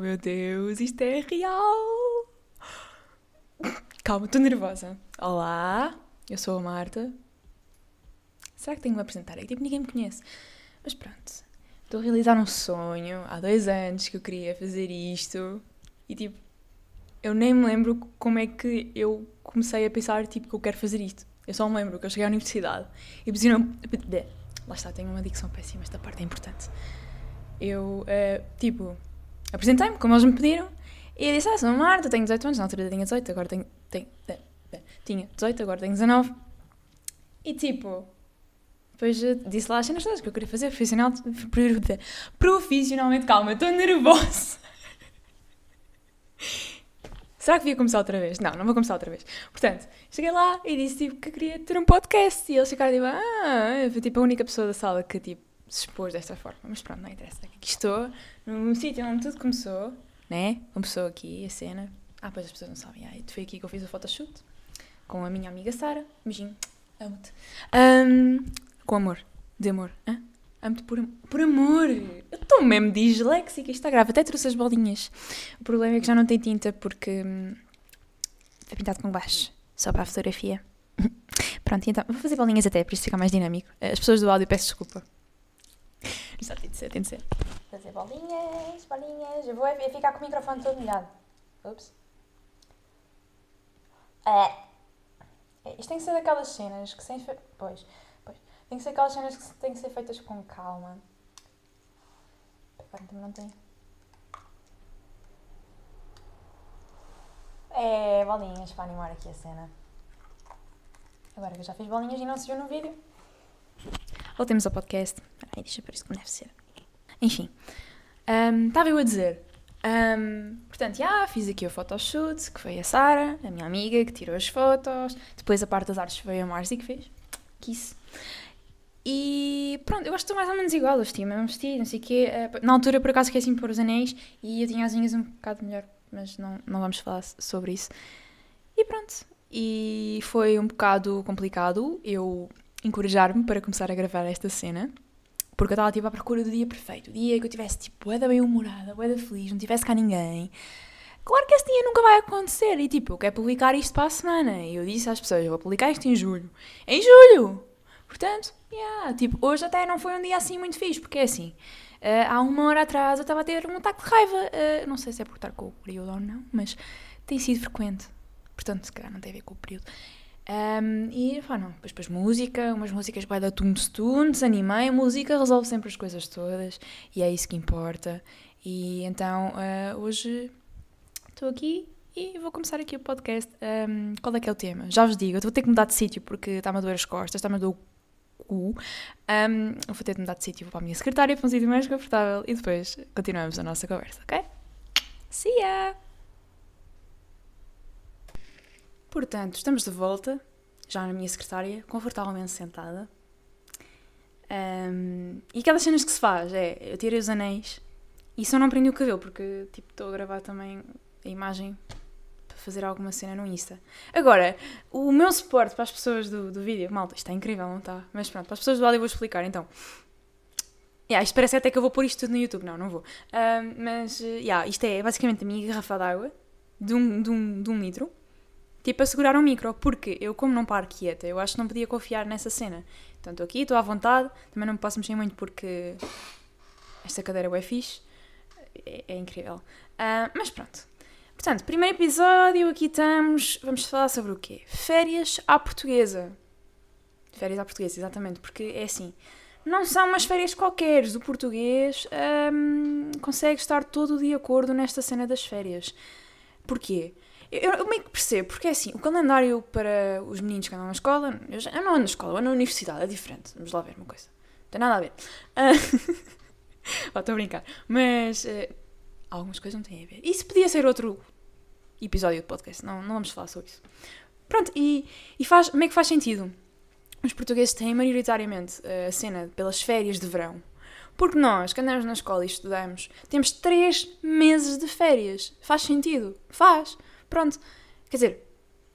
meu Deus, isto é real! Calma, estou nervosa. Olá, eu sou a Marta. Será que tenho que me apresentar? É que tipo, ninguém me conhece. Mas pronto, estou a realizar um sonho. Há dois anos que eu queria fazer isto. E tipo, eu nem me lembro como é que eu comecei a pensar tipo, que eu quero fazer isto. Eu só me lembro que eu cheguei à universidade e pediram. Lá está, tenho uma dicção péssima, esta parte é importante. Eu, uh, tipo, apresentei-me, como eles me pediram, e disse: Ah, sou Marta, tenho 18 anos, na altura tinha 18, agora tenho. tenho tinha 18, agora tenho 19. E tipo, depois disse lá as cenas todas que eu queria fazer profissional, profissionalmente. Calma, estou nervosa. Será que devia começar outra vez? Não, não vou começar outra vez. Portanto, cheguei lá e disse tipo, que queria ter um podcast. E eles ficaram tipo, ah, eu fui tipo a única pessoa da sala que tipo se expôs desta forma. Mas pronto, não interessa. Aqui estou, no sítio onde tudo começou, né? Começou aqui a cena. Ah, pois as pessoas não sabem. Ah, foi aqui que eu fiz o photoshoot com a minha amiga Sara. Beijinho, amo-te. Um, com amor, de amor. Hã? Amo-te por, por amor. Eu estou mesmo disléxica. Isto está grave. Até trouxe as bolinhas. O problema é que já não tem tinta porque hum, foi pintado com baixo. Só para a fotografia. Pronto, então vou fazer bolinhas até, para isso ficar mais dinâmico. As pessoas do áudio peço desculpa. Isto tem de ser, tem de ser. Fazer bolinhas, bolinhas. Eu vou é ficar com o microfone todo molhado. Ups. É. Isto tem que ser daquelas cenas que sem. Pois. Tem que ser aquelas cenas que têm que ser feitas com calma. Agora também não tem. É, bolinhas para animar aqui a cena. Agora que eu já fiz bolinhas e não se viu no vídeo. Voltemos ao podcast. Ai, deixa para isso como deve ser. Enfim. Um, estava eu a dizer. Um, portanto, já fiz aqui o photoshoot, que foi a Sara, a minha amiga, que tirou as fotos. Depois a parte das artes foi a Marzi que fez. Que isso. E pronto, eu acho que estou mais ou menos igual, vesti o mesmo vestido, não sei o quê. Eh, na altura, por acaso, esqueci-me de pôr os anéis e eu tinha as unhas um bocado melhor, mas não, não vamos falar sobre isso. E pronto, e foi um bocado complicado eu encorajar-me para começar a gravar esta cena, porque eu estava tipo à procura do dia perfeito, o dia que eu tivesse tipo da bem humorada, da feliz, não tivesse cá ninguém. Claro que esse dia nunca vai acontecer e tipo, eu quero publicar isto para a semana. E eu disse às pessoas, vou publicar isto em julho. Em julho! Portanto, yeah, tipo, hoje até não foi um dia assim muito fixe, porque é assim, uh, há uma hora atrás eu estava a ter um ataque de raiva, uh, não sei se é por estar com o período ou não, mas tem sido frequente, portanto, se calhar não tem a ver com o período. Um, e, pá, depois, depois música, umas músicas vai dar tunes-tunes, animei, a música resolve sempre as coisas todas, e é isso que importa. E então, uh, hoje estou aqui e vou começar aqui o podcast. Um, qual é que é o tema? Já vos digo, eu vou ter que mudar de sítio porque está-me a doer as costas, está-me a doer cu. Um, vou ter de mudar de sítio para a minha secretária para um sítio mais confortável e depois continuamos a nossa conversa, ok? See ya! Portanto, estamos de volta, já na minha secretária, confortavelmente sentada. Um, e aquelas cenas que se faz é, eu tirei os anéis e só não prendi o cabelo, porque tipo, estou a gravar também a imagem fazer alguma cena no Insta. Agora, o meu suporte para as pessoas do, do vídeo, malta, isto é incrível, não está? Mas pronto, para as pessoas do áudio eu vou explicar então. Yeah, isto parece até que eu vou pôr isto tudo no YouTube, não, não vou. Uh, mas, uh, yeah, isto é basicamente a minha garrafa d'água de um, de, um, de um litro, tipo a segurar um micro, porque eu, como não paro quieta, eu acho que não podia confiar nessa cena. Então estou aqui, estou à vontade, também não me posso mexer muito porque esta cadeira é fixe, é, é incrível. Uh, mas pronto, Portanto, primeiro episódio, aqui estamos. Vamos falar sobre o quê? Férias à portuguesa. Férias à portuguesa, exatamente, porque é assim. Não são umas férias qualquer. O português hum, consegue estar todo de acordo nesta cena das férias. Porquê? Eu, eu meio que percebo, porque é assim, o calendário para os meninos que andam na escola, eu, já, eu não ando na escola, eu ando na universidade, é diferente. Vamos lá ver uma coisa. Não tem nada a ver. Uh, estou a brincar. Mas uh, algumas coisas não têm a ver. Isso podia ser outro episódio de podcast, não, não vamos falar sobre isso. Pronto, e, e faz, meio que faz sentido. Os portugueses têm maioritariamente eh, a cena pelas férias de verão. Porque nós, que andamos na escola e estudamos, temos três meses de férias. Faz sentido? Faz. Pronto. Quer dizer,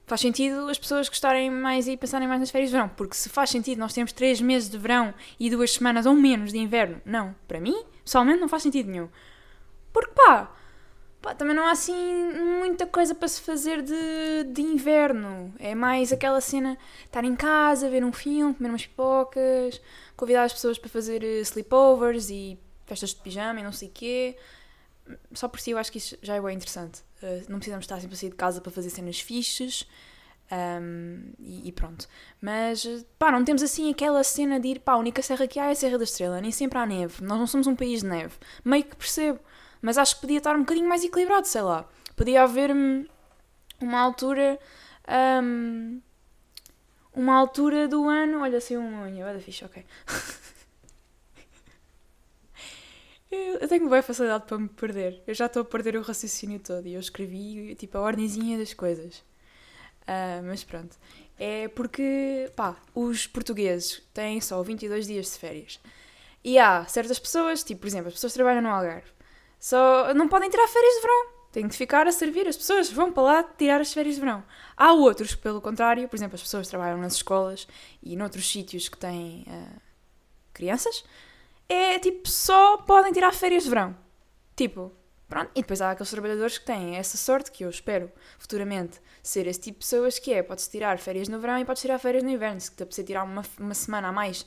faz sentido as pessoas gostarem mais e pensarem mais nas férias de verão. Porque se faz sentido nós temos três meses de verão e duas semanas ou menos de inverno, não. Para mim, pessoalmente, não faz sentido nenhum. Porque pá, pá, também não há assim muita coisa para se fazer de, de inverno. É mais aquela cena, estar em casa, ver um filme, comer umas pipocas, convidar as pessoas para fazer eh, sleepovers e festas de pijama e não sei o quê. Só por si eu acho que isso já é bem interessante. Uh, não precisamos estar sempre a sair de casa para fazer cenas fixes. Um, e, e, pronto. Mas, pá, não temos assim aquela cena de ir, pá, a única serra que há é a Serra da Estrela, nem sempre há neve. Nós não somos um país de neve. Meio que percebo. Mas acho que podia estar um bocadinho mais equilibrado, sei lá. Podia haver uma altura. Um, uma altura do ano. Olha, assim, um unha, olha, fixe, ok. eu tenho boa facilidade para me perder. Eu já estou a perder o raciocínio todo e eu escrevi tipo a ordemzinha das coisas. Uh, mas pronto. É porque, pá, os portugueses têm só 22 dias de férias. E há certas pessoas, tipo, por exemplo, as pessoas que trabalham no Algarve, só não podem tirar férias de verão. Têm de ficar a servir. As pessoas vão para lá tirar as férias de verão. Há outros pelo contrário, por exemplo, as pessoas que trabalham nas escolas e noutros sítios que têm uh, crianças, é tipo, só podem tirar férias de verão. Tipo, pronto. E depois há aqueles trabalhadores que têm essa sorte, que eu espero futuramente ser esse tipo de pessoas, que é, podes tirar férias no verão e podes tirar férias no inverno. Se te apetecer tirar uma, uma semana a mais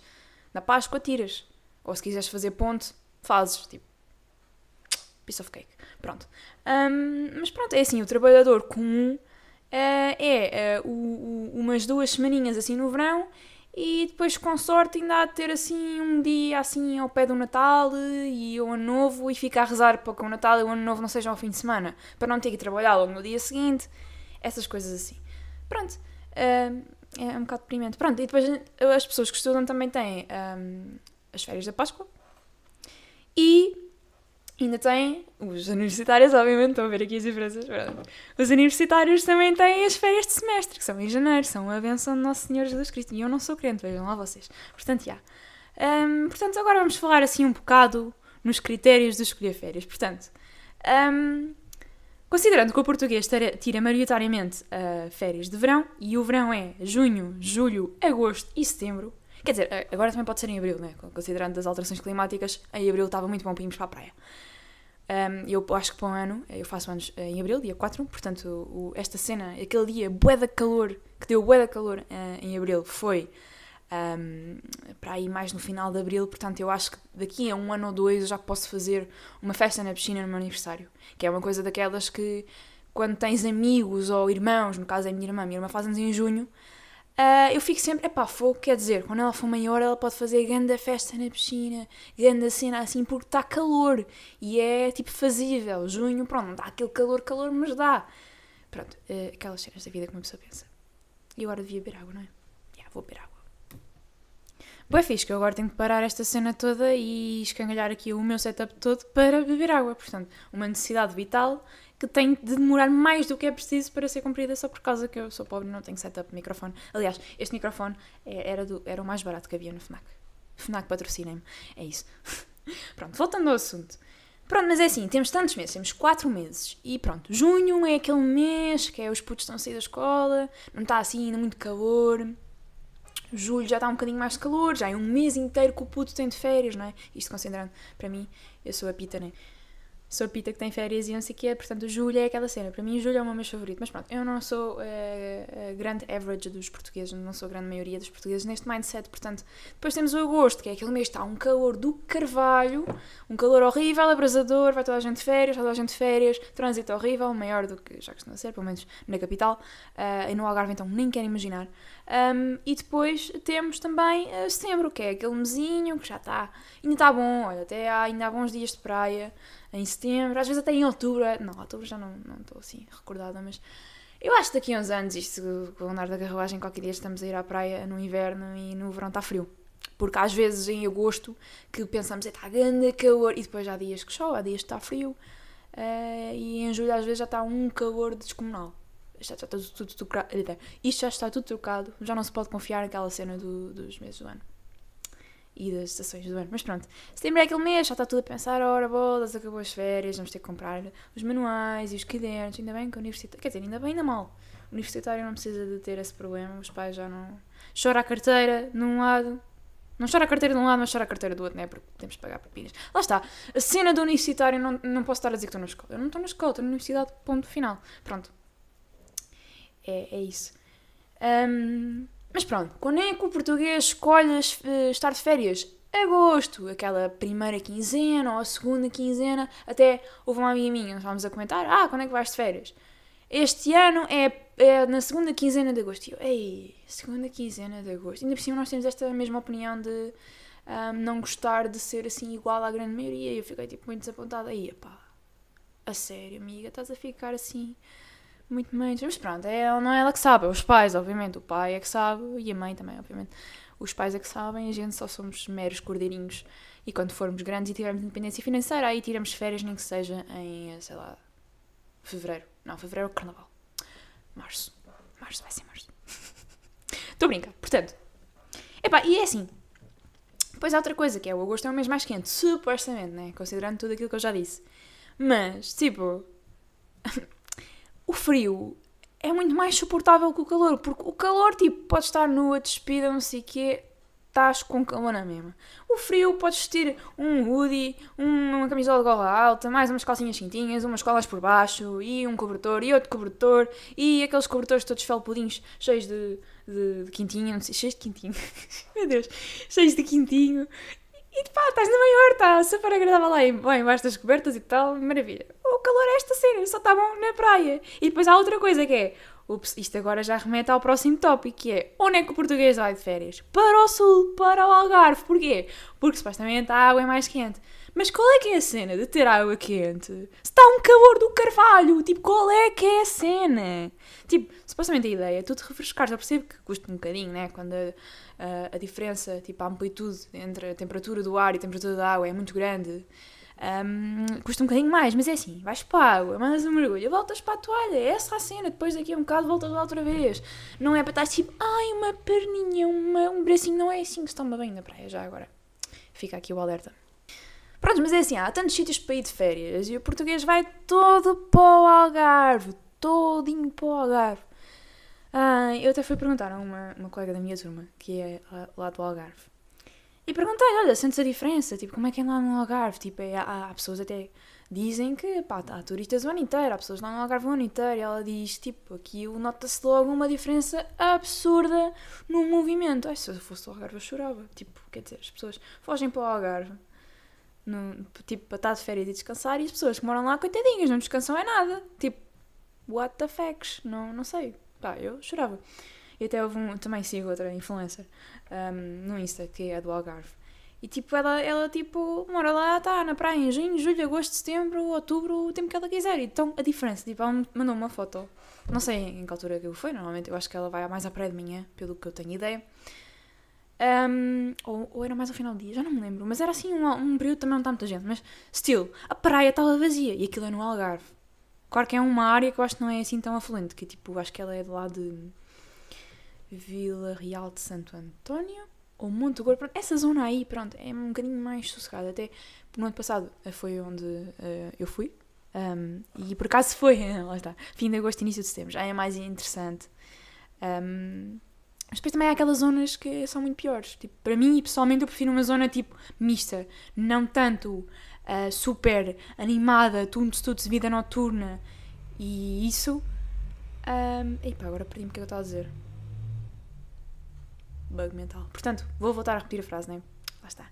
na Páscoa, tiras. Ou se quiseres fazer ponte, fazes. Tipo, piece of cake. Pronto. Um, mas pronto, é assim, o trabalhador comum uh, é uh, o, o, umas duas semaninhas assim no verão e depois com sorte ainda há de ter assim um dia assim ao pé do Natal e o Ano Novo e ficar a rezar para que o Natal e o Ano Novo não sejam ao fim de semana para não ter que trabalhar logo no dia seguinte essas coisas assim. Pronto uh, é um bocado deprimente. Pronto e depois as pessoas que estudam também têm um, as férias da Páscoa e ainda têm, os universitários, obviamente, estão a ver aqui as diferenças, os universitários também têm as férias de semestre, que são em janeiro, são a benção de Nosso Senhor Jesus Cristo. E eu não sou crente, vejam lá vocês. Portanto, já. Um, portanto, agora vamos falar assim um bocado nos critérios de escolher férias. Portanto, um, considerando que o português tira maioritariamente uh, férias de verão, e o verão é junho, julho, agosto e setembro, Quer dizer, agora também pode ser em abril, né? Considerando as alterações climáticas, em abril estava muito bom para irmos para a praia. Um, eu acho que para um ano, eu faço anos em abril, dia 4, portanto, o, esta cena, aquele dia bué da calor, que deu bué da calor uh, em abril, foi um, para aí mais no final de abril, portanto, eu acho que daqui a um ano ou dois eu já posso fazer uma festa na piscina no meu aniversário, que é uma coisa daquelas que quando tens amigos ou irmãos, no caso é a minha irmã, minha irmã faz anos em junho, Uh, eu fico sempre, epá, fogo, quer dizer, quando ela for maior ela pode fazer grande festa na piscina, grande cena assim, porque está calor e é tipo fazível. Junho, pronto, não dá aquele calor, calor, mas dá. Pronto, uh, aquelas cenas da vida que uma pessoa pensa. E agora devia beber água, não é? Yeah, vou beber água. Boa fixe, que eu agora tenho que parar esta cena toda e escangalhar aqui o meu setup todo para beber água. Portanto, uma necessidade vital que tem de demorar mais do que é preciso para ser cumprida só por causa que eu sou pobre e não tenho setup microfone. Aliás, este microfone é, era, do, era o mais barato que havia no FNAC. FNAC patrocinem-me. É isso. pronto, voltando ao assunto. Pronto, mas é assim, temos tantos meses, temos 4 meses. E pronto, junho é aquele mês que é os putos estão a sair da escola, não está assim ainda muito calor. Julho já está um bocadinho mais de calor, já é um mês inteiro que o puto tem de férias, não é? Isto considerando, para mim, eu sou a pita, né? Sou a Pita que tem férias e não sei o quê, portanto, julho é aquela cena. Para mim, julho é o meu mês favorito. Mas pronto, eu não sou uh, grande average dos portugueses, não sou a grande maioria dos portugueses neste mindset. Portanto, depois temos o agosto, que é aquele mês que está um calor do carvalho, um calor horrível, abrasador, vai toda a gente de férias, vai toda a gente de férias, trânsito horrível, maior do que já costuma ser, pelo menos na capital. Uh, e no Algarve, então, nem quero imaginar. Um, e depois temos também uh, setembro, que é aquele mesinho que já está, ainda está bom, olha, até há, ainda há bons dias de praia em setembro, às vezes até em outubro. É, não, outubro já não estou assim recordada, mas eu acho que daqui a uns anos, isto com o andar da carruagem, qualquer dia estamos a ir à praia no inverno e no verão está frio. Porque às vezes em agosto que pensamos, está grande calor, e depois há dias que chove, há dias que está frio, uh, e em julho às vezes já está um calor descomunal. Já está tudo, tudo, tudo, isto já está tudo trocado, já não se pode confiar naquela cena do, dos meses do ano e das estações do ano. Mas pronto, setembro é aquele mês, já está tudo a pensar, ora bolas, acabou as férias, vamos ter que comprar os manuais e os cadernos, ainda bem que o universitário, quer dizer, ainda bem, ainda mal. O universitário não precisa de ter esse problema, os pais já não... Chora a carteira num lado, Não chora a carteira de um lado, mas chora a carteira do outro, não é? Porque temos que pagar propinas. Lá está. A cena do universitário, não, não posso estar a dizer que estou na escola. Eu não estou na escola, estou na universidade, ponto final. Pronto. É, é isso. Um, mas pronto, quando é que o português escolhe uh, estar de férias? Agosto, aquela primeira quinzena ou a segunda quinzena. Até houve uma amiga minha, nós estávamos a comentar: ah, quando é que vais de férias? Este ano é, é na segunda quinzena de agosto. E eu, ei, segunda quinzena de agosto. Ainda por cima nós temos esta mesma opinião de um, não gostar de ser assim igual à grande maioria. E eu fiquei tipo muito desapontada. Aí, pá, a sério, amiga, estás a ficar assim muito menos. Mas pronto, é, não é ela que sabe, é os pais, obviamente. O pai é que sabe e a mãe também, obviamente. Os pais é que sabem, a gente só somos meros cordeirinhos. E quando formos grandes e tivermos independência financeira, aí tiramos férias, nem que seja em, sei lá, fevereiro. Não, fevereiro é carnaval. Março. Março, vai ser março. Estou a brincar. Portanto, epá, e é assim. Depois há outra coisa, que é o agosto é o mês mais quente, supostamente, né? Considerando tudo aquilo que eu já disse. Mas, tipo, o frio é muito mais suportável que o calor, porque o calor, tipo, pode estar nua, despida, não sei o quê, estás com calor na mesma. O frio, podes vestir um hoodie, uma camisola de gola alta, mais umas calcinhas quentinhas, umas colas por baixo, e um cobertor, e outro cobertor, e aqueles cobertores todos felpudinhos, cheios de, de, de quintinho, não sei, cheios de quintinho, meu Deus, cheios de quintinho, e pá, estás na maior, está super agradável lá, bem, embaixo das cobertas e tal, maravilha. O calor é esta cena, só está bom na praia. E depois há outra coisa que é, ups, isto agora já remete ao próximo tópico, que é, onde é que o português vai de férias? Para o sul, para o Algarve. Porquê? Porque supostamente a água é mais quente. Mas qual é que é a cena de ter água quente? Se está um calor do carvalho, tipo, qual é que é a cena? Tipo, supostamente a ideia é tu te refrescar, já percebo que custa um bocadinho, né? Quando a, a, a diferença, tipo, a amplitude entre a temperatura do ar e a temperatura da água é muito grande. Um, custa um bocadinho mais, mas é assim, vais para a água, mandas um mergulho, voltas para a toalha, é essa a cena, depois daqui a um bocado voltas lá outra vez. Não é para estar tipo, ai, uma perninha, uma, um bracinho, não é assim que se toma bem na praia já agora. Fica aqui o alerta. Pronto, mas é assim, há tantos sítios para ir de férias e o português vai todo para o Algarve, todinho para o Algarve. Ah, eu até fui perguntar a uma, uma colega da minha turma, que é lá, do Algarve, e perguntei-lhe, olha, sentes a diferença? Tipo, como é que é lá no Algarve? Tipo, é, há, há, pessoas até dizem que, pá, há turistas o ano inteiro, há pessoas lá no Algarve o ano inteiro, e ela diz, tipo, aqui nota-se logo uma diferença absurda no movimento. Ai, se eu fosse do Algarve eu chorava. Tipo, quer dizer, as pessoas fogem para o Algarve no, tipo, para estar de férias e descansar, e as pessoas que moram lá, coitadinhas, não descansam é nada. Tipo, what the fuck? Não, não sei. Pá, eu chorava. E até houve um, também sigo outra influencer um, no Insta, que é do Algarve. E tipo, ela, ela tipo, mora lá, está na praia em junho, julho, agosto, setembro, outubro, o tempo que ela quiser. Então a diferença, tipo, ela mandou uma foto. Não sei em que altura que foi, normalmente eu acho que ela vai mais à praia de manhã, pelo que eu tenho ideia. Um, ou, ou, era mais ao final do dia, já não me lembro. Mas era assim um, um período também não está muita gente. Mas, still, a praia estava vazia e aquilo é no Algarve. Claro que é uma área que eu acho que não é assim tão afluente, que tipo, acho que ela é de lá de Vila Real de Santo António ou Monte Gordo. Essa zona aí, pronto, é um bocadinho mais sossegada. Até no ano passado eh, foi onde uh, eu fui. Um, e por acaso foi, lá está, fim de agosto, início de setembro, já é mais interessante. Um, mas depois também há aquelas zonas que são muito piores. Tipo, para mim, pessoalmente, eu prefiro uma zona tipo mista, não tanto uh, super animada, tudo de vida noturna e isso. Um, epá, agora perdi-me o que é eu estava a dizer. Bug mental. Portanto, vou voltar a repetir a frase, né? Lá está.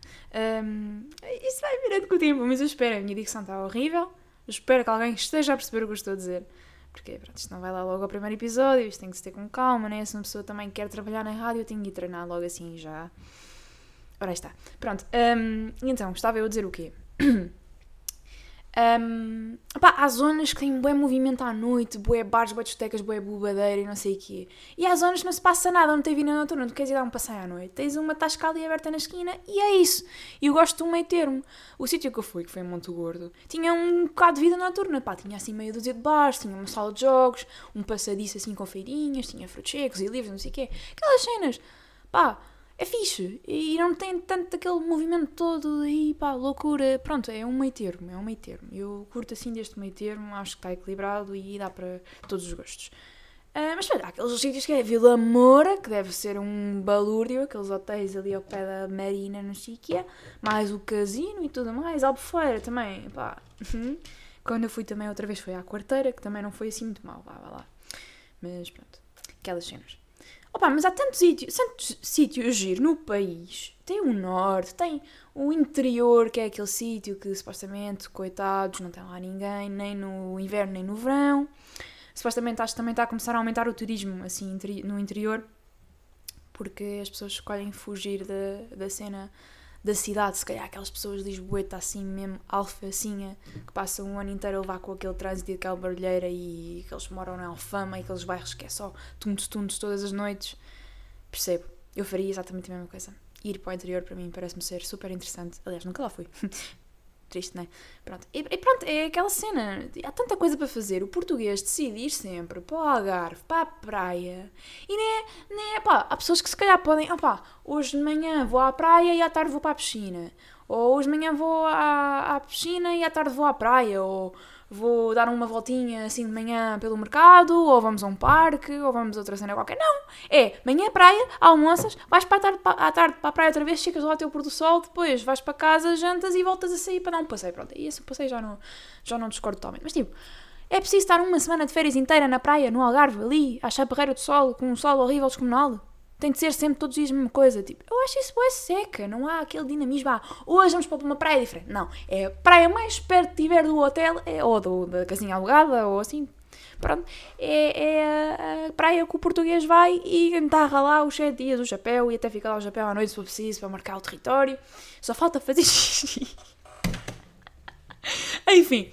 Um, isso vai virando com o tempo, mas eu espero. A minha dicção está horrível. Eu espero que alguém esteja a perceber o que eu estou a dizer. Porque pronto, isto não vai lá logo ao primeiro episódio, isto tem que se ter com calma, né? Se uma pessoa também quer trabalhar na rádio, eu tenho que ir treinar logo assim já. Ora, está. Pronto, um, então, estava eu a dizer o quê? Um, há zonas que têm bué movimento à noite, bué bares, bué discotecas, bué bobadeira e não sei o quê. E há zonas que não se passa nada, não tem vida noturna, tu queres ir dar um passeio à noite. Tens uma tasca ali aberta na esquina e é isso. E eu gosto do meio termo. O sítio que eu fui, que foi em Monte Gordo, tinha um bocado de vida noturna, pá, tinha assim meio dúzia de bares, tinha uma sala de jogos, um passadiço assim com feirinhas, tinha frutos secos e livros, não sei o quê. Aquelas cenas, pá é fixe e não tem tanto aquele movimento todo aí, pá, loucura. Pronto, é um meio termo, é um meio termo. Eu curto assim deste meio termo, acho que está equilibrado e dá para todos os gostos. Uh, mas olha, há aqueles sítios que é Vila Moura, que deve ser um balúrdio, aqueles hotéis ali ao pé da Marina, não sei o que é, mais o casino e tudo mais, Albufeira também, pá. Uhum. Quando eu fui também outra vez foi à quarteira, que também não foi assim muito mal, vá, vá lá. Mas pronto, aquelas cenas. Opa, mas há tantos sítios, tantos sítios giro no país. Tem o norte, tem o interior, que é aquele sítio que supostamente, coitados, não tem lá ninguém, nem no inverno nem no verão. Supostamente acho que também está a começar a aumentar o turismo assim no interior, porque as pessoas escolhem fugir da, da cena da cidade, se calhar aquelas pessoas de Lisboeta assim mesmo alfacinha, que passam um ano inteiro a levar com aquele trânsito e aquela barulheira e que eles moram na Alfama e aqueles bairros que é só tuntos-tuntos todas as noites. Percebo, eu faria exatamente a mesma coisa. Ir para o interior para mim parece-me ser super interessante. Aliás, nunca lá fui. Triste, não é? Pronto. E, e, pronto, é aquela cena. Há tanta coisa para fazer. O português decide ir sempre para o Algarve, para a praia. E nem é, nem é, pá, há pessoas que se calhar podem, ah pá, hoje de manhã vou à praia e à tarde vou para a piscina. Ou hoje de manhã vou à, à piscina e à tarde vou à praia. Ou vou dar uma voltinha assim de manhã pelo mercado, ou vamos a um parque, ou vamos a outra cena qualquer. Não! É manhã praia, almoças, vais para a tarde, à tarde para a praia outra vez, checas lá o teu pôr do sol, depois vais para casa, jantas e voltas a sair para dar um passeio. Pronto, e esse passeio já não, já não discordo totalmente. Mas tipo, é preciso estar uma semana de férias inteira na praia, no Algarve, ali, à chaparreira do sol, com um sol horrível descomunal. Tem de ser sempre todos os dias a mesma coisa. Tipo, eu acho isso é seca. Não há aquele dinamismo. Ah, hoje vamos para uma praia diferente. Não. É a praia mais perto que tiver do hotel, é, ou do, da casinha alugada, ou assim. Pronto. É, é a praia que o português vai e entarra lá os 7 dias o chapéu e até fica lá o chapéu à noite se for preciso para marcar o território. Só falta fazer xixi. Enfim.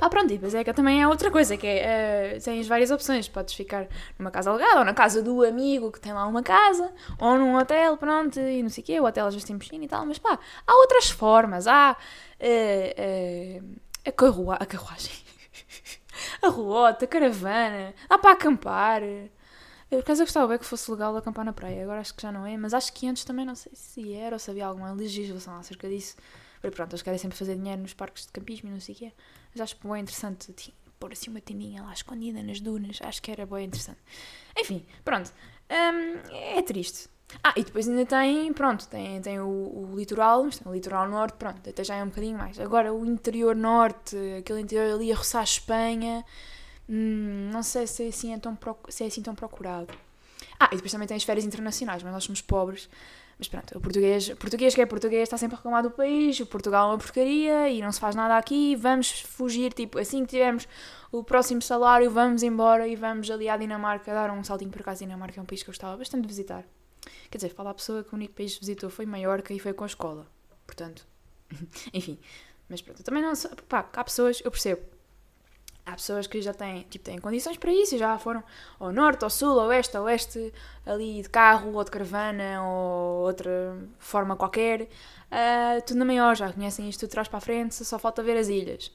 Pá, pronto, e depois é também é outra coisa, que é, uh, tens várias opções, podes ficar numa casa alugada, ou na casa do amigo que tem lá uma casa, ou num hotel, pronto, e não sei o quê, o hotel às vezes tem piscina e tal, mas pá, há outras formas, há uh, uh, a, carrua a carruagem, a ruota, a caravana, dá para acampar... Por acaso eu gostava bem que fosse legal acampar na praia, agora acho que já não é, mas acho que antes também não sei se era ou se havia alguma legislação acerca disso. Porque pronto, eles querem sempre fazer dinheiro nos parques de campismo e não sei o quê. Mas acho bem interessante pôr assim uma tendinha lá escondida nas dunas. Acho que era bem interessante. Enfim, pronto. Um, é triste. Ah, e depois ainda tem, pronto, tem, tem o, o litoral, mas tem o litoral norte, pronto, até já é um bocadinho mais. Agora o interior norte, aquele interior ali a roçar a Espanha, hum, não sei se é, assim é tão, se é assim tão procurado. Ah, e depois também tem as férias internacionais, mas nós somos pobres, mas pronto, o português, português que é português está sempre a reclamar do país, o Portugal é uma porcaria e não se faz nada aqui, vamos fugir, tipo, assim que tivermos o próximo salário, vamos embora e vamos ali à Dinamarca dar um saltinho por acaso. Dinamarca é um país que eu gostava bastante de visitar. Quer dizer, fala a pessoa que o único país que visitou foi Maiorca e foi com a escola. Portanto, enfim. Mas pronto, também não. Pá, há pessoas, eu percebo há pessoas que já têm, tipo, têm condições para isso e já foram ao norte, ao sul, ao oeste, ao oeste, ali de carro ou de caravana ou outra forma qualquer. Uh, tudo na maior, já conhecem isto de trás para a frente, só falta ver as ilhas.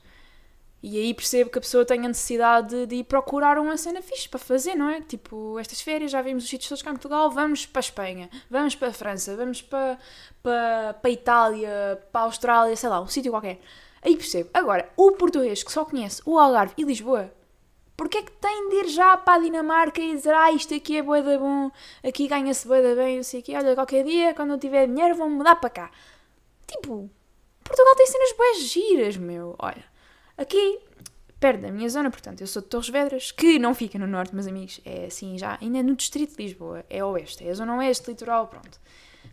E aí percebo que a pessoa tem a necessidade de, ir procurar uma cena fixe para fazer, não é? Tipo, estas férias já vimos os sítios todos cá em Portugal, vamos para a Espanha, vamos para a França, vamos para, para, para a Itália, para a Austrália, sei lá, um sítio qualquer. Aí percebo. Agora, o português que só conhece o Algarve e Lisboa, porque é que tem de ir já para a Dinamarca e dizer ah, isto aqui é boeda bom, aqui ganha-se boeda bem, eu sei que, olha, qualquer dia, quando eu tiver dinheiro, vão mudar para cá. Tipo, Portugal tem cenas boas giras, meu. Olha, aqui, perto da minha zona, portanto, eu sou de Torres Vedras, que não fica no norte, meus amigos, é assim já, ainda no distrito de Lisboa, é oeste, é a zona oeste, litoral, pronto.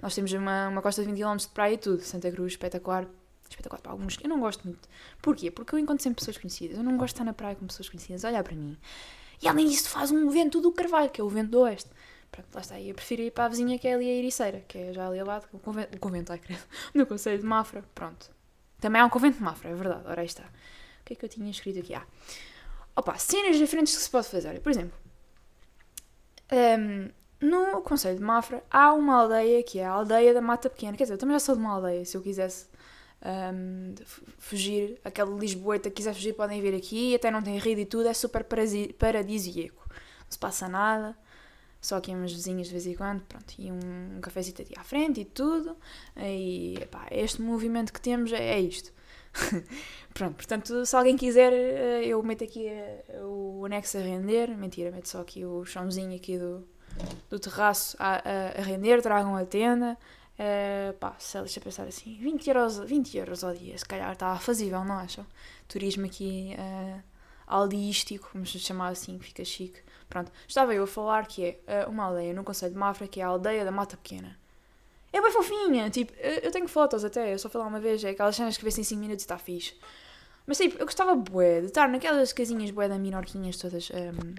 Nós temos uma, uma costa de 20 km de praia e tudo, Santa Cruz, espetacular, espetacular para alguns. Eu não gosto muito. Porquê? Porque eu encontro sempre pessoas conhecidas. Eu não gosto de estar na praia com pessoas conhecidas, olhar para mim. E além disso, faz um vento do Carvalho, que é o vento do Oeste. Pronto, lá está. Eu prefiro ir para a vizinha que é ali a Ericeira, que é já ali ao lado, o convento, o convento ai, credo, no Conselho de Mafra. Pronto. Também há um convento de Mafra, é verdade. Ora, aí está. O que é que eu tinha escrito aqui? Ah. Opa, cenas diferentes que se pode fazer. Por exemplo, um, no Conselho de Mafra há uma aldeia que é a aldeia da Mata Pequena. Quer dizer, eu também já sou de uma aldeia, se eu quisesse um, fugir, aquele Lisboeta que quiser fugir podem vir aqui, até não tem rio e tudo, é super paradisíaco, não se passa nada, só que umas vizinhas de vez em quando, pronto, e um, um cafezito aqui à frente e tudo. E pá, este movimento que temos é, é isto. pronto, portanto, se alguém quiser, eh, eu meto aqui eh, o anexo a render. Mentira, meto só aqui o chãozinho aqui do, do terraço a, a, a render, tragam a tenda. Uh, pá, se deixa pensar assim, 20 euros, 20 euros ao dia, se calhar está fazível, não acham? Turismo aqui uh, aldeístico, vamos chamar assim, que fica chique. Pronto, estava eu a falar que é uh, uma aldeia no Conselho de Mafra, que é a aldeia da Mata Pequena. É bem fofinha, tipo, eu tenho fotos até, eu só fui lá uma vez, é aquelas cenas que vês em 5 minutos e está fixe. Mas tipo, eu gostava bué de estar naquelas casinhas bué da minorquinhas todas. Um, ehm,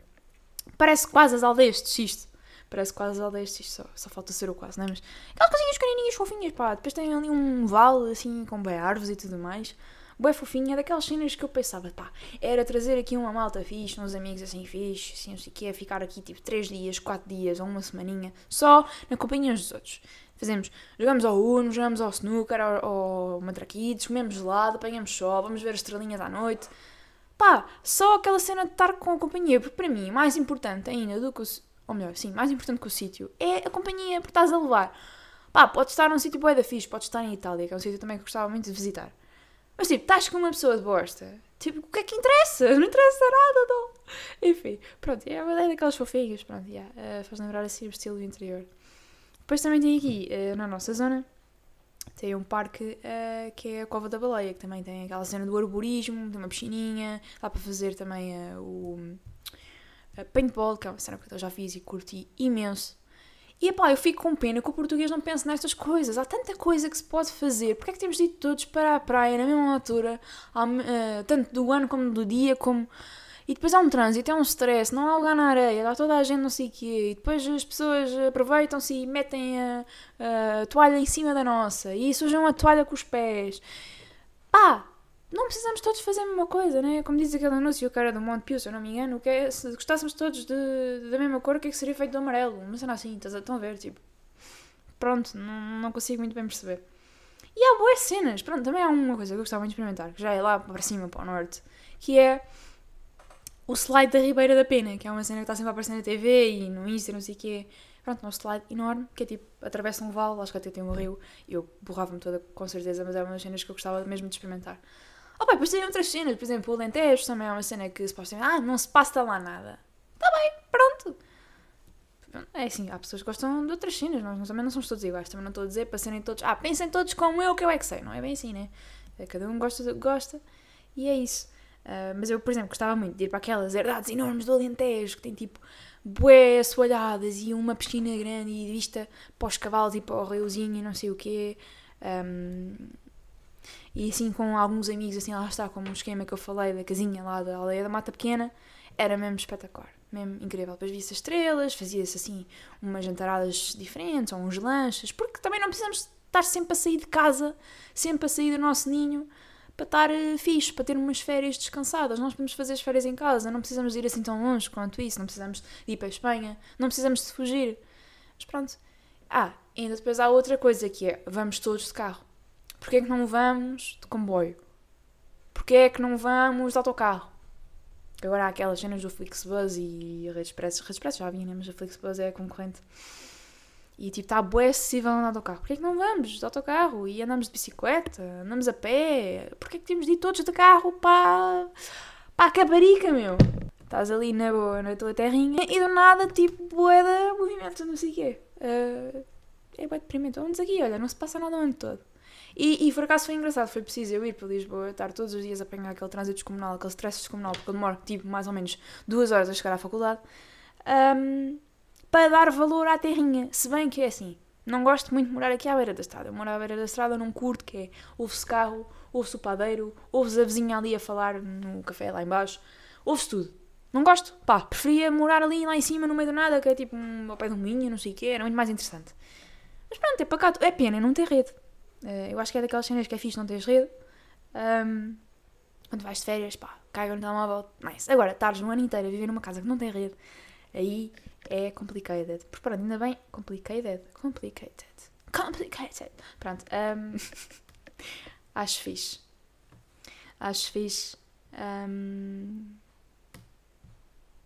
parece quase as aldeias de xisto. Parece quase as aldeias só, só falta ser o quase, não é? Mas aquelas casinhas pequenininhas, fofinhas, pá. Depois tem ali um vale, assim, com bem árvores e tudo mais bué fofinha, daquelas cenas que eu pensava, pá, era trazer aqui uma malta fixe, uns amigos assim fixe, assim, não sei o quê, ficar aqui tipo 3 dias, 4 dias ou uma semaninha, só na companhia dos outros. Fazemos, jogamos ao Uno, jogamos ao snooker, ao, ao matraquitos, comemos gelado, apanhamos sol, vamos ver estrelinhas à noite. Pá, só aquela cena de estar com a companhia, porque para mim, mais importante ainda do que o... Ou melhor, sim, mais importante que o sítio, é a companhia porque estás a levar. Pá, podes estar num sítio bué da fixe, podes estar em Itália, que é um sítio também que gostava muito de visitar. Mas tipo, estás com uma pessoa de bosta. Tipo, o que é que interessa? Não interessa nada, não. Enfim, pronto, é uma ideia daquelas fofinhas, pronto, yeah, uh, faz lembrar assim o estilo do interior. Depois também tem aqui, uh, na nossa zona, tem um parque uh, que é a Cova da Baleia, que também tem aquela cena do arborismo, tem uma piscininha, dá para fazer também o paintball, que é uma cena que eu já fiz e curti imenso. E pá, eu fico com pena que o português não pense nestas coisas. Há tanta coisa que se pode fazer. Porquê é que temos de ir todos para a praia na mesma altura, uh, tanto do ano como do dia, como. E depois há um trânsito, é um stress, não há lugar na areia, dá toda a gente não sei o quê. E depois as pessoas aproveitam-se e metem a, a, toalha em cima da nossa e sujam a toalha com os pés. Pá, não precisamos todos fazer a mesma coisa, né? Como diz aquele anúncio, o cara do Monte Pio, se eu não me engano, que é, se gostássemos todos de, da mesma cor, o que é que seria feito do amarelo? Uma cena assim, estão a ver? Tipo, pronto, não, não consigo muito bem perceber. E há boas cenas, pronto, também há uma coisa que eu gostava muito de experimentar, que já é lá para cima, para o norte, que é o slide da Ribeira da Pena, que é uma cena que está sempre a aparecer na TV e no Insta, não sei o quê. Pronto, um slide enorme, que é tipo, atravessa um vale, acho que até tem um rio, eu borrava-me toda com certeza, mas é uma das cenas que eu gostava mesmo de experimentar. Oh, pai, depois tem outras cenas, por exemplo, o Alentejo também é uma cena que supostamente, ah, não se passa lá nada. Está bem, pronto. É assim, há pessoas que gostam de outras cenas, nós também não somos todos iguais, também não estou a dizer para serem todos, ah, pensem todos como eu, que eu é que sei, não é bem assim, né? É, cada um gosta, gosta e é isso. Uh, mas eu, por exemplo, gostava muito de ir para aquelas herdades enormes do Alentejo, que tem tipo bué assoalhadas e uma piscina grande e vista para os cavalos e para o riozinho e não sei o quê. Um, e assim com alguns amigos, assim, lá está, como o esquema que eu falei da casinha lá da aldeia da Mata Pequena, era mesmo espetacular, mesmo incrível. Depois via-se as estrelas, fazia-se assim umas jantaradas diferentes, ou uns lanches, porque também não precisamos estar sempre a sair de casa, sempre a sair do nosso ninho, para estar uh, fixe, para ter umas férias descansadas. Nós podemos fazer as férias em casa, não precisamos ir assim tão longe quanto isso, não precisamos ir para a Espanha, não precisamos de fugir. Mas pronto. Ah, ainda depois há outra coisa que é, vamos todos de carro. Porquê é que não vamos de comboio? Porquê é que não vamos de autocarro? Agora há aquelas cenas do Flixbus e a Rede Express. A Rede Express já vinha, né? mas a Flixbus é a concorrente. E tipo, está bué acessível andar de autocarro. Porquê é que não vamos de autocarro? E andamos de bicicleta? Andamos a pé? Porquê é que temos de ir todos de carro para, para a Caparica, meu? Estás ali na boa, na tua terrinha e do nada, tipo, bué de movimento, não sei o quê. Uh, é bué deprimente. Vamos aqui, olha, não se passa nada o ano todo. E, e por acaso foi engraçado, foi preciso eu ir para Lisboa, estar todos os dias a apanhar aquele trânsito descomunal, aquele stress descomunal, porque eu demoro tipo mais ou menos duas horas a chegar à faculdade, um, para dar valor à terrinha. Se bem que é assim, não gosto muito de morar aqui à beira da estrada. Eu moro à beira da estrada num curto que é ouve-se carro, ouve-se o padeiro, ouve-se a vizinha ali a falar no café lá embaixo, ouve-se tudo. Não gosto, pá, preferia morar ali lá em cima no meio do nada, que é tipo um, ao pé de um não sei o quê, era muito mais interessante. Mas pronto, é pacato, é pena não ter rede. Uh, eu acho que é daquelas cenas que é fixe não teres rede. Um, quando vais de férias, pá, caiga no telemóvel, nice. Agora, estares um ano inteiro a viver numa casa que não tem rede, aí é complicated. Porque pronto, ainda bem, complicated, complicated, complicated. Pronto, um, acho fixe. Acho fixe. Um,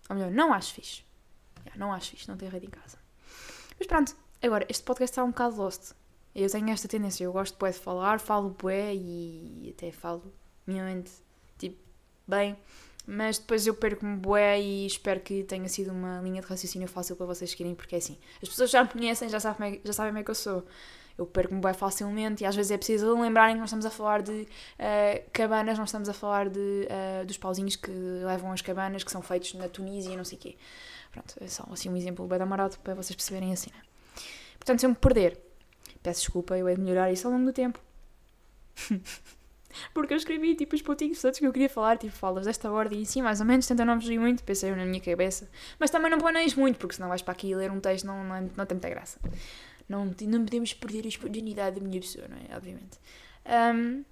ou melhor, não acho fixe. não acho isto, não ter rede em casa. Mas pronto, agora, este podcast está um bocado lost. Eu tenho esta tendência, eu gosto bué de falar, falo bué e até falo minimamente, tipo, bem, mas depois eu perco-me bué e espero que tenha sido uma linha de raciocínio fácil para vocês seguirem, porque é assim, as pessoas já me conhecem, já sabem, já sabem como é que eu sou. Eu perco-me bem facilmente e às vezes é preciso lembrarem que nós estamos a falar de uh, cabanas, nós estamos a falar de, uh, dos pauzinhos que levam as cabanas, que são feitos na Tunísia e não sei o quê. Pronto, é só assim um exemplo bem amarado para vocês perceberem assim. Né? Portanto, se eu me perder, peço desculpa, eu hei de melhorar isso ao longo do tempo. Porque eu escrevi tipo os pontinhos todos que eu queria falar, tipo falas desta ordem e sim, mais ou menos, tenta não fugir muito, pensei na minha cabeça. Mas também não planeias muito, porque senão vais para aqui ler um texto, não, não, não tem muita graça. Não, não podemos perder a espontaneidade da minha pessoa, não é? Obviamente. Um,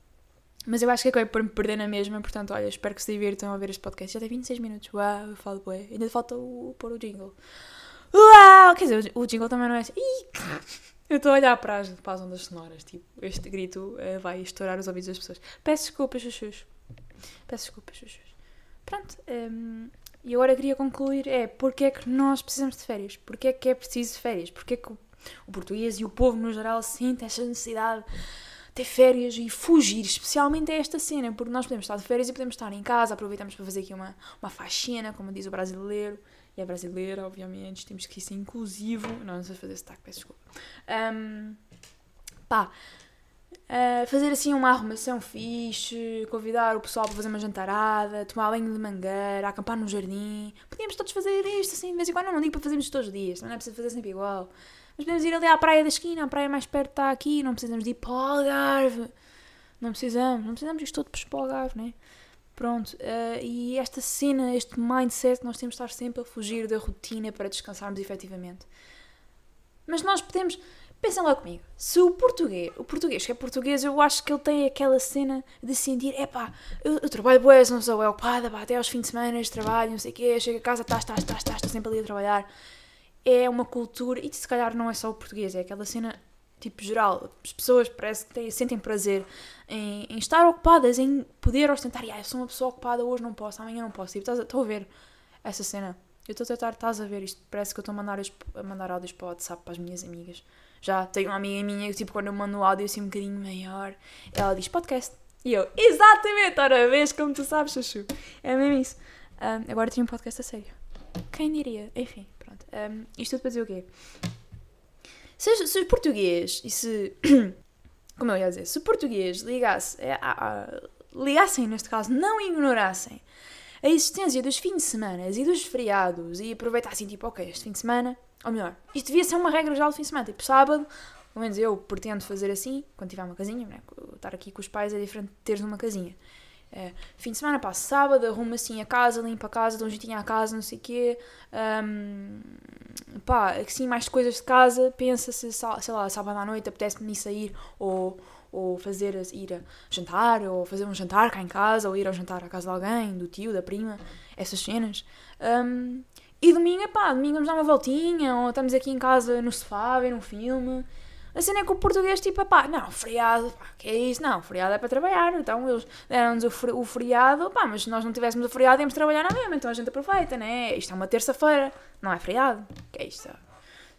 mas eu acho que acabei por me perder na mesma, portanto, olha, espero que se divirtam a ver este podcast. Já tem 26 minutos, uau, eu falo bué. Ainda falta o, pôr o jingle. Uau! Quer dizer, o jingle também não é assim. Eu estou a olhar para as, para as ondas sonoras, tipo, este grito uh, vai estourar os ouvidos das pessoas. Peço desculpas, chuchus. Peço desculpas, chuchus. Pronto, um, e agora queria concluir, é, porque é que nós precisamos de férias? Porque é que é preciso férias? Porque é que o, o português e o povo no geral sentem esta necessidade de ter férias e fugir, especialmente a esta cena, porque nós podemos estar de férias e podemos estar em casa, aproveitamos para fazer aqui uma, uma faxina, como diz o brasileiro, e é brasileira, obviamente, temos que ser inclusivo. Não, não sei fazer sotaque, peço desculpa. Um, pá, uh, fazer assim uma arrumação fixe, convidar o pessoal para fazer uma jantarada, tomar banho de mangueira, acampar no jardim. Podíamos todos fazer isto assim, de vez em quando. Não, não digo para fazermos todos os dias, não é preciso fazer sempre igual. Mas podemos ir ali à praia da esquina, a praia mais perto está aqui, não precisamos de ir para o Algarve. Não precisamos, não precisamos isto todo para o Algarve, né? Pronto, uh, e esta cena, este mindset, nós temos de estar sempre a fugir da rotina para descansarmos efetivamente. Mas nós podemos. Pensem lá comigo, se o português, o português que é português, eu acho que ele tem aquela cena de sentir, epá, eu, eu trabalho boé, não sou eu, pá, até aos fins de semana, trabalho, não sei o quê, chego a casa, estás, estás, estás, estás sempre ali a trabalhar. É uma cultura, e se calhar não é só o português, é aquela cena tipo geral, as pessoas parece que têm, sentem prazer em, em, estar ocupadas, em poder ostentar, ah, eu sou uma pessoa ocupada, hoje não posso, amanhã não posso. Tipo, estou a ver essa cena. Eu estou a tentar, estás a ver isto, parece que eu estou a mandar, mandar áudios para o WhatsApp para as minhas amigas. Já tenho uma amiga minha que, tipo, quando eu mando o áudio assim um bocadinho maior, ela diz podcast. E eu, exatamente, ora vez, como tu sabes, Chuchu. É mesmo isso. Um, agora tinha um podcast a sério. Quem diria? Enfim, pronto. Um, isto tudo para dizer o quê? Se, se português e se. Como eu ia dizer, se português ligasse, a, a, a, ligassem, neste caso, não ignorassem a existência dos fins de semana e dos feriados e aproveitassem, tipo, ok, este fim de semana, ou melhor, isto devia ser uma regra geral do fim de semana, tipo, sábado, pelo menos eu pretendo fazer assim, quando tiver uma casinha, né? estar aqui com os pais é diferente de teres uma casinha. É, fim de semana, passo sábado, arrumo assim a casa, limpo a casa, dou um jeitinho à casa, não sei o quê. Um, pá, assim, mais coisas de casa, pensa-se, sei lá, sábado à noite apetece-me sair ou, ou fazer, ir a jantar, ou fazer um jantar cá em casa, ou ir ao jantar à casa de alguém, do tio, da prima, essas cenas. Um, e domingo, pá, domingo vamos dar uma voltinha, ou estamos aqui em casa no sofá ver um filme. A cena é que o português, tipo, pá, não, feriado, pá, que é isso? Não, feriado é para trabalhar. Então eles deram-nos o, feriado, pá, mas se nós não tivéssemos o feriado, íamos trabalhar na mesma, então a gente aproveita, né? Isto é uma terça-feira, não é feriado. Que é isto?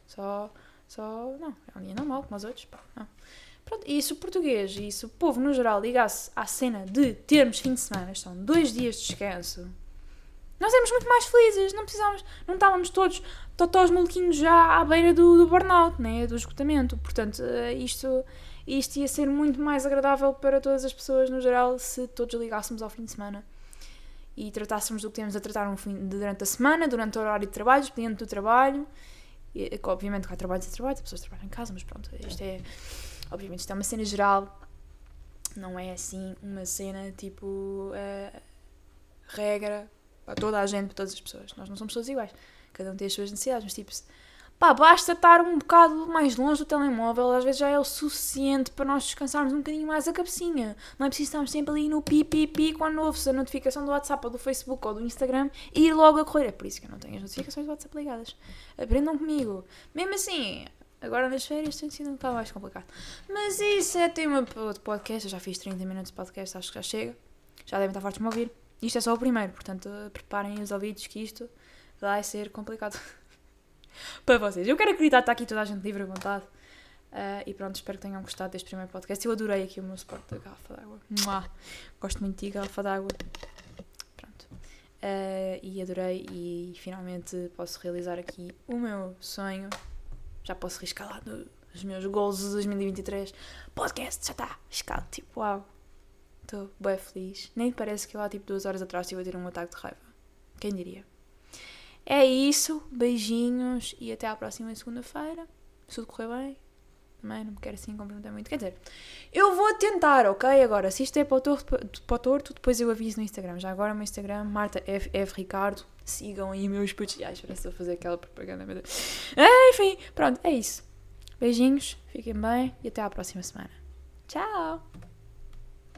Só, só, não, é um dia normal, como os outros, pá, não. Pronto, e se o português e se o povo no geral ligasse à cena de termos fim de semana, são dois dias de descanso, nós éramos muito mais felizes, não precisávamos, não estávamos todos totós maluquinhos já à beira do, do burnout, né? do esgotamento. Portanto, eh, isto, isto ia ser muito mais agradável para todas as pessoas no geral se todos ligássemos ao fim de semana e tratássemos do que temos a tratar no fim, durante a semana, durante o horário de trabalho, expediente do trabalho. E, obviamente que há trabalhos e trabalhos, as pessoas trabalham em casa, mas pronto, isto é. Obviamente, isto é uma cena geral, não é assim uma cena tipo. Uh, regra para toda a gente, para todas as pessoas. Nós não somos todos iguais. Cada um tem as suas necessidades, mas tipo, pá, basta estar um bocado mais longe do telemóvel, às vezes já é o suficiente para nós descansarmos um bocadinho mais a cabecinha. Não é preciso estarmos sempre ali no pi, pi, pi quando ouve-se a notificação do WhatsApp ou do Facebook ou do Instagram e ir logo a correr. É por isso que eu não tenho as notificações do WhatsApp ligadas. Aprendam comigo. Mesmo assim, agora nas férias tem sido um bocado mais complicado. Mas isso é tema de podcast. Eu já fiz 30 minutos de podcast, acho que já chega. Já devem estar fortes de me ouvir. Isto é só o primeiro, portanto, preparem os ouvidos que isto vai ser complicado. para vocês. Eu quero acreditar que está aqui toda a gente livre à vontade. Uh, e pronto, espero que tenham gostado deste primeiro podcast. Eu adorei aqui o meu suporte da garrafa d'água. Gosto muito de garrafa d'água. Pronto. Uh, e adorei e finalmente posso realizar aqui o meu sonho. Já posso riscar lá nos meus goals de 2023. Podcast, já está riscado. Tipo, uau. Estou bem feliz. Nem parece que há tipo duas horas atrás estive a ter um ataque de raiva. Quem diria? É isso. Beijinhos e até à próxima segunda-feira. Se tudo correr bem também não me quero assim comprometer muito. Quer dizer, eu vou tentar, ok? Agora, se isto é para o torto, depois eu aviso no Instagram. Já agora o meu Instagram, Marta F, F Ricardo. Sigam aí meus putos. para se eu fazer aquela propaganda. Meu. Ah, enfim, pronto, é isso. Beijinhos, fiquem bem e até à próxima semana. Tchau!